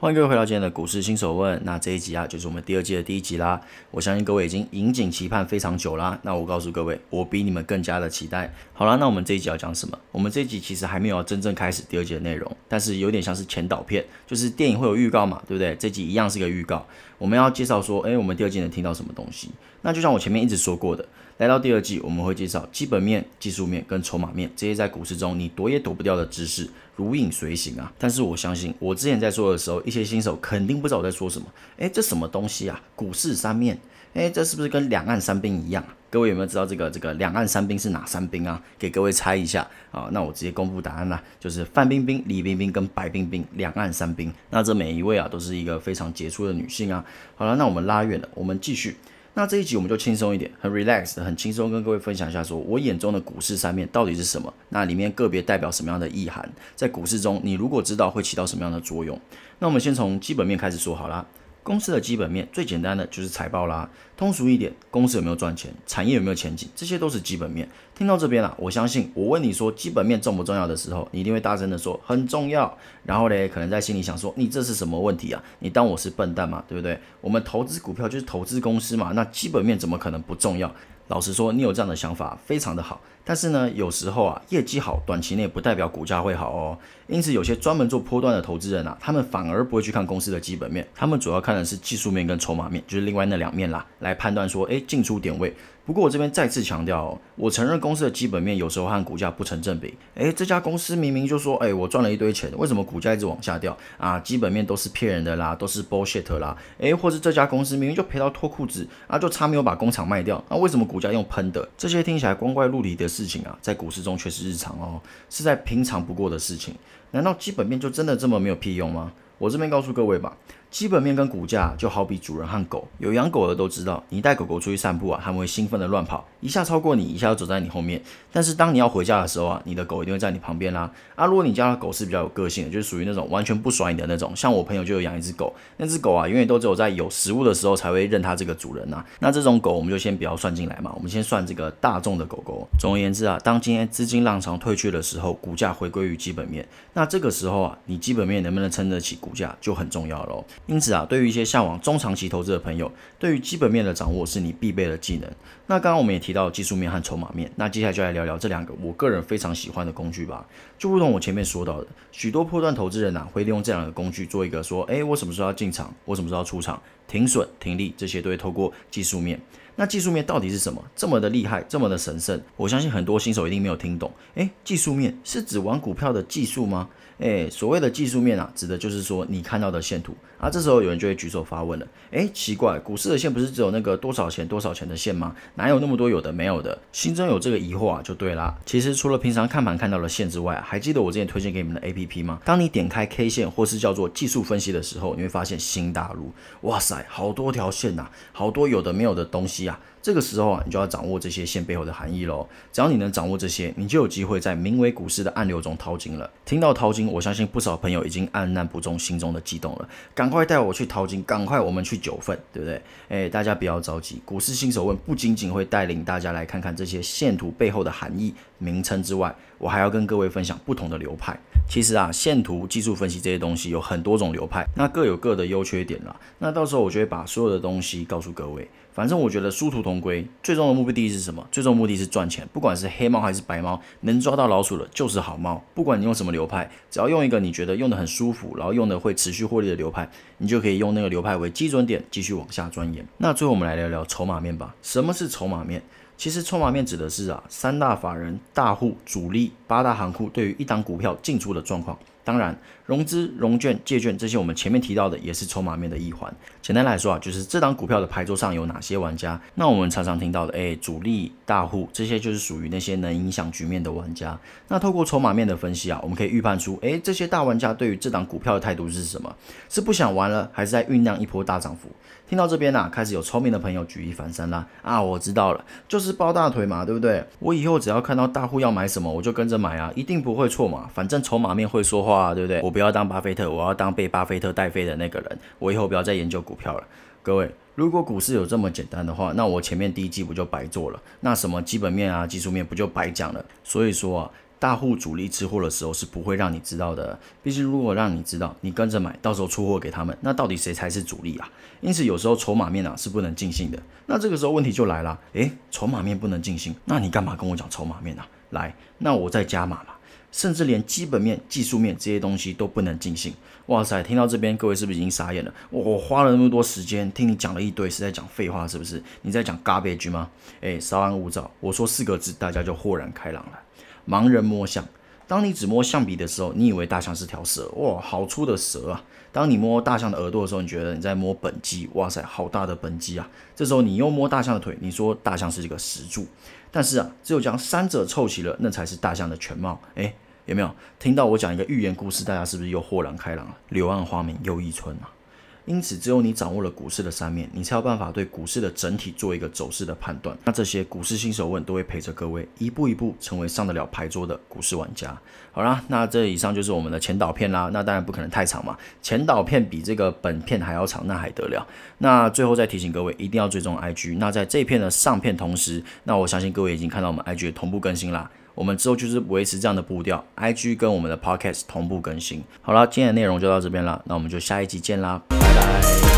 欢迎各位回到今天的股市新手问。那这一集啊，就是我们第二季的第一集啦。我相信各位已经引颈期盼非常久啦。那我告诉各位，我比你们更加的期待。好了，那我们这一集要讲什么？我们这一集其实还没有真正开始第二季的内容，但是有点像是前导片，就是电影会有预告嘛，对不对？这集一样是个预告。我们要介绍说，哎，我们第二季能听到什么东西？那就像我前面一直说过的。来到第二季，我们会介绍基本面、技术面跟筹码面这些在股市中你躲也躲不掉的知识，如影随形啊。但是我相信，我之前在说的时候，一些新手肯定不知道我在说什么。哎，这什么东西啊？股市三面？哎，这是不是跟两岸三兵一样？各位有没有知道这个这个两岸三兵是哪三兵啊？给各位猜一下啊。那我直接公布答案啦，就是范冰冰、李冰冰跟白冰冰，两岸三兵。那这每一位啊，都是一个非常杰出的女性啊。好了，那我们拉远了，我们继续。那这一集我们就轻松一点，很 relax 很轻松跟各位分享一下，说我眼中的股市三面到底是什么？那里面个别代表什么样的意涵？在股市中，你如果知道会起到什么样的作用？那我们先从基本面开始说好了。公司的基本面最简单的就是财报啦，通俗一点，公司有没有赚钱，产业有没有前景，这些都是基本面。听到这边啦，我相信我问你说基本面重不重要的时候，你一定会大声的说很重要。然后嘞，可能在心里想说你这是什么问题啊？你当我是笨蛋吗？对不对？我们投资股票就是投资公司嘛，那基本面怎么可能不重要？老实说，你有这样的想法非常的好，但是呢，有时候啊，业绩好短期内不代表股价会好哦。因此，有些专门做波段的投资人啊，他们反而不会去看公司的基本面，他们主要看的是技术面跟筹码面，就是另外那两面啦，来判断说，哎，进出点位。不过我这边再次强调，我承认公司的基本面有时候和股价不成正比。诶，这家公司明明就说，诶，我赚了一堆钱，为什么股价一直往下掉啊？基本面都是骗人的啦，都是 bullshit 啦。诶，或是这家公司明明就赔到脱裤子啊，就差没有把工厂卖掉，那为什么股价用喷的？这些听起来光怪陆离的事情啊，在股市中却是日常哦，是在平常不过的事情。难道基本面就真的这么没有屁用吗？我这边告诉各位吧。基本面跟股价就好比主人和狗，有养狗的都知道，你带狗狗出去散步啊，它们会兴奋的乱跑，一下超过你，一下又走在你后面。但是当你要回家的时候啊，你的狗一定会在你旁边啦。啊，如果你家的狗是比较有个性的，就是属于那种完全不甩你的那种，像我朋友就有养一只狗，那只狗啊，永远都只有在有食物的时候才会认它这个主人呐。那这种狗我们就先不要算进来嘛，我们先算这个大众的狗狗。总而言之啊，当今天资金浪潮退去的时候，股价回归于基本面，那这个时候啊，你基本面能不能撑得起股价就很重要喽。因此啊，对于一些向往中长期投资的朋友，对于基本面的掌握是你必备的技能。那刚刚我们也提到技术面和筹码面，那接下来就来聊聊这两个我个人非常喜欢的工具吧。就如同我前面说到的，许多破断投资人呐，会利用这两个工具做一个说，诶，我什么时候要进场，我什么时候要出场，停损、停利这些都会透过技术面。那技术面到底是什么？这么的厉害，这么的神圣？我相信很多新手一定没有听懂。诶，技术面是指玩股票的技术吗？诶，所谓的技术面啊，指的就是说你看到的线图。啊，这时候有人就会举手发问了。诶，奇怪，股市的线不是只有那个多少钱多少钱的线吗？哪有那么多有的没有的？心中有这个疑惑啊，就对啦。其实除了平常看盘看到的线之外，还记得我之前推荐给你们的 A P P 吗？当你点开 K 线或是叫做技术分析的时候，你会发现新大陆。哇塞，好多条线呐，好多有的没有的东西啊。这个时候啊，你就要掌握这些线背后的含义喽。只要你能掌握这些，你就有机会在名为股市的暗流中淘金了。听到淘金，我相信不少朋友已经按捺不住心中的激动了，刚快带我去淘金，赶快我们去九份，对不对？哎，大家不要着急，股市新手问不仅仅会带领大家来看看这些线图背后的含义、名称之外，我还要跟各位分享不同的流派。其实啊，线图、技术分析这些东西有很多种流派，那各有各的优缺点啦。那到时候我就会把所有的东西告诉各位。反正我觉得殊途同归，最终的目的地是什么？最终目的是赚钱。不管是黑猫还是白猫，能抓到老鼠的就是好猫。不管你用什么流派，只要用一个你觉得用的很舒服，然后用的会持续获利的流派，你就可以用那个流派为基准点继续往下钻研。那最后我们来聊聊筹码面吧。什么是筹码面？其实筹码面指的是啊，三大法人、大户、主力、八大行库对于一档股票进出的状况。当然，融资、融券、借券这些我们前面提到的也是筹码面的一环。简单来说啊，就是这档股票的牌桌上有哪些玩家。那我们常常听到的，哎，主力、大户这些就是属于那些能影响局面的玩家。那透过筹码面的分析啊，我们可以预判出，哎，这些大玩家对于这档股票的态度是什么？是不想玩了，还是在酝酿一波大涨幅？听到这边呢，开始有聪明的朋友举一反三啦。啊，我知道了，就是抱大腿嘛，对不对？我以后只要看到大户要买什么，我就跟着买啊，一定不会错嘛。反正筹码面会说话，啊对不对？我不要当巴菲特，我要当被巴菲特带飞的那个人。我以后不要再研究股票了。各位，如果股市有这么简单的话，那我前面第一季不就白做了？那什么基本面啊、技术面不就白讲了？所以说啊。大户主力吃货的时候是不会让你知道的，毕竟如果让你知道，你跟着买，到时候出货给他们，那到底谁才是主力啊？因此有时候筹码面啊是不能尽兴的。那这个时候问题就来了，诶，筹码面不能尽兴，那你干嘛跟我讲筹码面啊？来，那我再加码嘛，甚至连基本面、技术面这些东西都不能尽兴。哇塞，听到这边各位是不是已经傻眼了？我花了那么多时间听你讲了一堆，是在讲废话是不是？你在讲 garbage 吗？诶，稍安勿躁，我说四个字，大家就豁然开朗了。盲人摸象，当你只摸象鼻的时候，你以为大象是条蛇，哇，好粗的蛇啊！当你摸大象的耳朵的时候，你觉得你在摸本鸡，哇塞，好大的本鸡啊！这时候你又摸大象的腿，你说大象是一个石柱。但是啊，只有将三者凑齐了，那才是大象的全貌。诶，有没有听到我讲一个寓言故事？大家是不是又豁然开朗了？柳暗花明又一村啊！因此，只有你掌握了股市的三面，你才有办法对股市的整体做一个走势的判断。那这些股市新手问都会陪着各位一步一步成为上得了牌桌的股市玩家。好啦，那这以上就是我们的前导片啦。那当然不可能太长嘛，前导片比这个本片还要长，那还得了？那最后再提醒各位，一定要追踪 IG。那在这片的上片同时，那我相信各位已经看到我们 IG 的同步更新啦。我们之后就是维持这样的步调，IG 跟我们的 Podcast 同步更新。好了，今天的内容就到这边了，那我们就下一集见啦，拜拜。